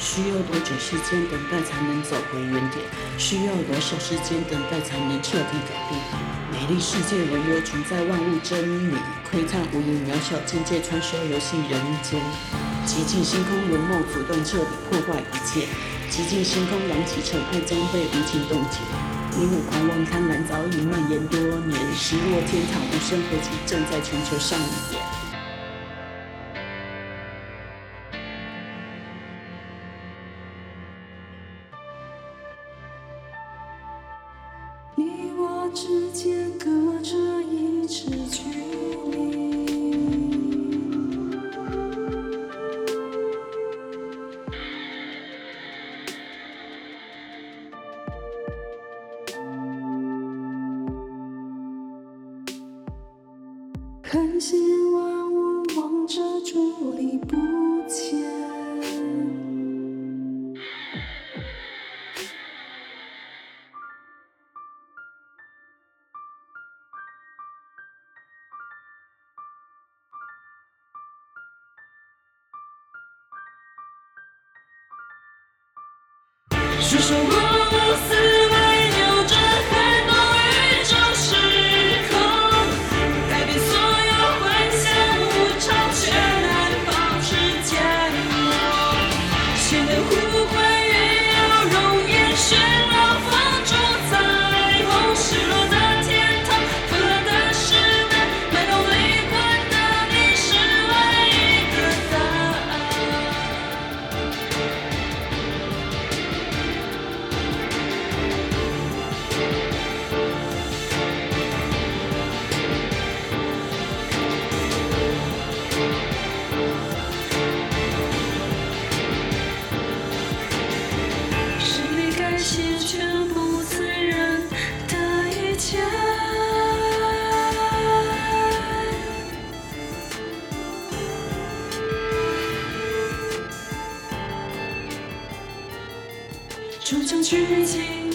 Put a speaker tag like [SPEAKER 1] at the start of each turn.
[SPEAKER 1] 需要多久时间等待才能走回原点？需要多少时间等待才能彻底改变？美丽世界唯有存在万物真理，窥探无垠渺小境界，穿梭游戏人间。极尽星空如梦，阻断彻底破坏一切。极尽星空扬起尘埃，将被无情冻结。你我狂妄贪婪早已蔓延多年，失落天堂无声火起，正在全球上演。
[SPEAKER 2] 你我之间隔着一尺距离，看见万物望着伫立不前。Shabbat. 主张剧情。